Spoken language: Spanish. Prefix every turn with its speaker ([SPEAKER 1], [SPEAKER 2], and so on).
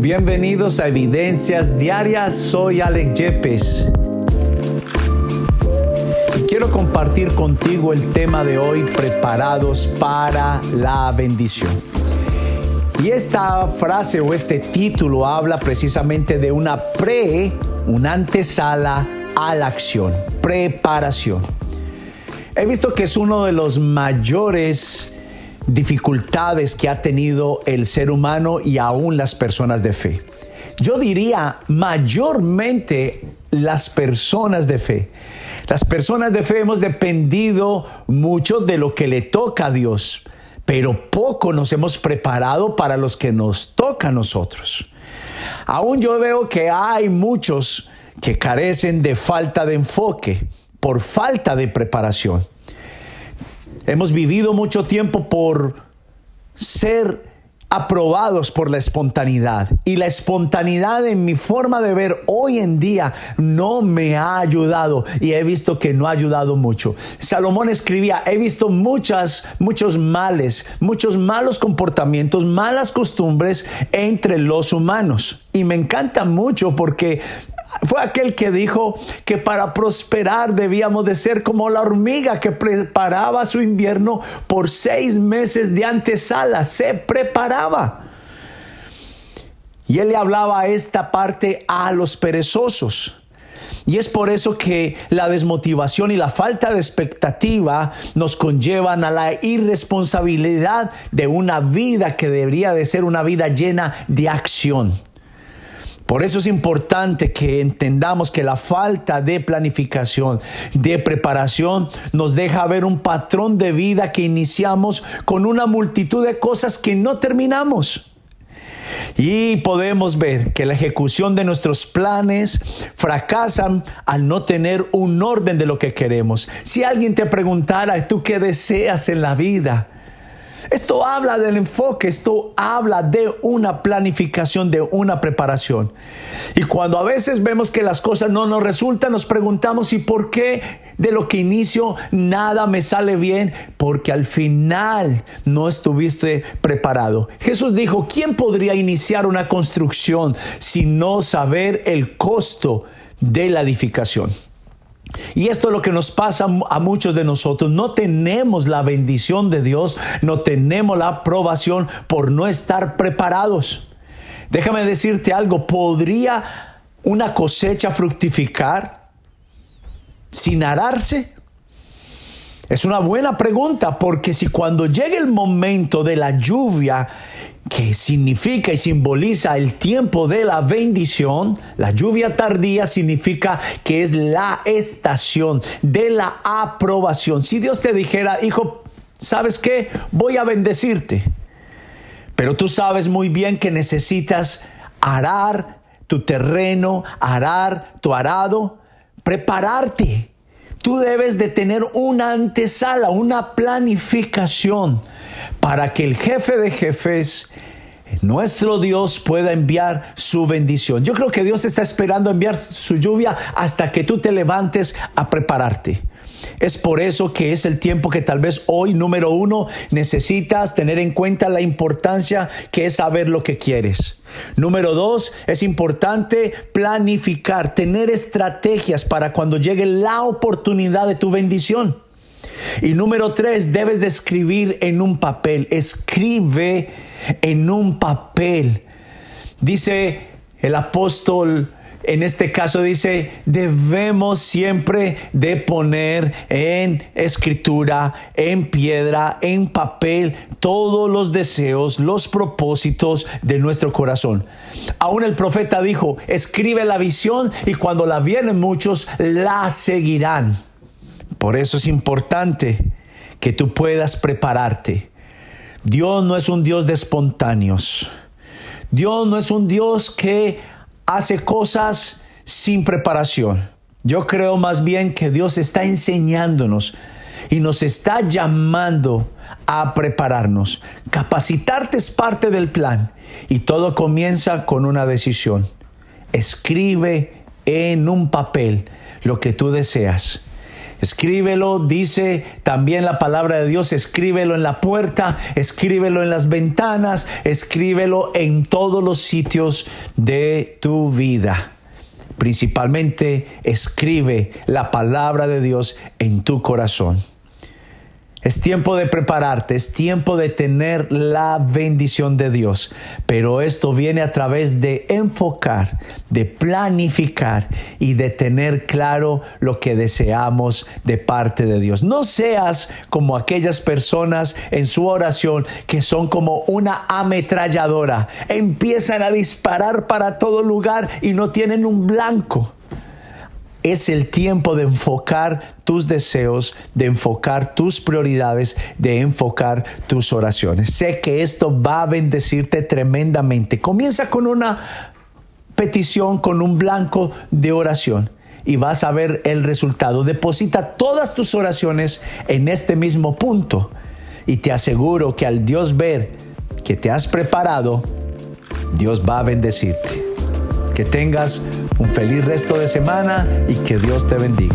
[SPEAKER 1] Bienvenidos a Evidencias Diarias, soy Alex Yepes. Quiero compartir contigo el tema de hoy, preparados para la bendición. Y esta frase o este título habla precisamente de una pre, una antesala a la acción, preparación. He visto que es uno de los mayores dificultades que ha tenido el ser humano y aún las personas de fe. Yo diría mayormente las personas de fe. Las personas de fe hemos dependido mucho de lo que le toca a Dios, pero poco nos hemos preparado para los que nos toca a nosotros. Aún yo veo que hay muchos que carecen de falta de enfoque, por falta de preparación. Hemos vivido mucho tiempo por ser aprobados por la espontaneidad. Y la espontaneidad en mi forma de ver hoy en día no me ha ayudado y he visto que no ha ayudado mucho. Salomón escribía, he visto muchas, muchos males, muchos malos comportamientos, malas costumbres entre los humanos. Y me encanta mucho porque fue aquel que dijo que para prosperar debíamos de ser como la hormiga que preparaba su invierno por seis meses de antesala, se preparaba. Y él le hablaba esta parte a los perezosos. Y es por eso que la desmotivación y la falta de expectativa nos conllevan a la irresponsabilidad de una vida que debería de ser una vida llena de acción. Por eso es importante que entendamos que la falta de planificación, de preparación, nos deja ver un patrón de vida que iniciamos con una multitud de cosas que no terminamos. Y podemos ver que la ejecución de nuestros planes fracasan al no tener un orden de lo que queremos. Si alguien te preguntara, ¿tú qué deseas en la vida? Esto habla del enfoque, esto habla de una planificación, de una preparación. Y cuando a veces vemos que las cosas no nos resultan, nos preguntamos, ¿y por qué de lo que inicio nada me sale bien? Porque al final no estuviste preparado. Jesús dijo, ¿quién podría iniciar una construcción sin no saber el costo de la edificación? Y esto es lo que nos pasa a muchos de nosotros. No tenemos la bendición de Dios, no tenemos la aprobación por no estar preparados. Déjame decirte algo, ¿podría una cosecha fructificar sin ararse? Es una buena pregunta porque si cuando llegue el momento de la lluvia que significa y simboliza el tiempo de la bendición, la lluvia tardía significa que es la estación de la aprobación. Si Dios te dijera, hijo, ¿sabes qué? Voy a bendecirte. Pero tú sabes muy bien que necesitas arar tu terreno, arar tu arado, prepararte. Tú debes de tener una antesala, una planificación para que el jefe de jefes, nuestro Dios, pueda enviar su bendición. Yo creo que Dios está esperando enviar su lluvia hasta que tú te levantes a prepararte. Es por eso que es el tiempo que tal vez hoy, número uno, necesitas tener en cuenta la importancia que es saber lo que quieres. Número dos, es importante planificar, tener estrategias para cuando llegue la oportunidad de tu bendición. Y número tres, debes de escribir en un papel. Escribe en un papel. Dice el apóstol, en este caso dice, debemos siempre de poner en escritura, en piedra, en papel, todos los deseos, los propósitos de nuestro corazón. Aún el profeta dijo, escribe la visión y cuando la vienen muchos, la seguirán. Por eso es importante que tú puedas prepararte. Dios no es un Dios de espontáneos. Dios no es un Dios que hace cosas sin preparación. Yo creo más bien que Dios está enseñándonos y nos está llamando a prepararnos. Capacitarte es parte del plan y todo comienza con una decisión. Escribe en un papel lo que tú deseas Escríbelo, dice también la palabra de Dios, escríbelo en la puerta, escríbelo en las ventanas, escríbelo en todos los sitios de tu vida. Principalmente escribe la palabra de Dios en tu corazón. Es tiempo de prepararte, es tiempo de tener la bendición de Dios. Pero esto viene a través de enfocar, de planificar y de tener claro lo que deseamos de parte de Dios. No seas como aquellas personas en su oración que son como una ametralladora. Empiezan a disparar para todo lugar y no tienen un blanco es el tiempo de enfocar tus deseos, de enfocar tus prioridades, de enfocar tus oraciones. Sé que esto va a bendecirte tremendamente. Comienza con una petición, con un blanco de oración y vas a ver el resultado. Deposita todas tus oraciones en este mismo punto y te aseguro que al Dios ver que te has preparado, Dios va a bendecirte. Que tengas un feliz resto de semana y que Dios te bendiga.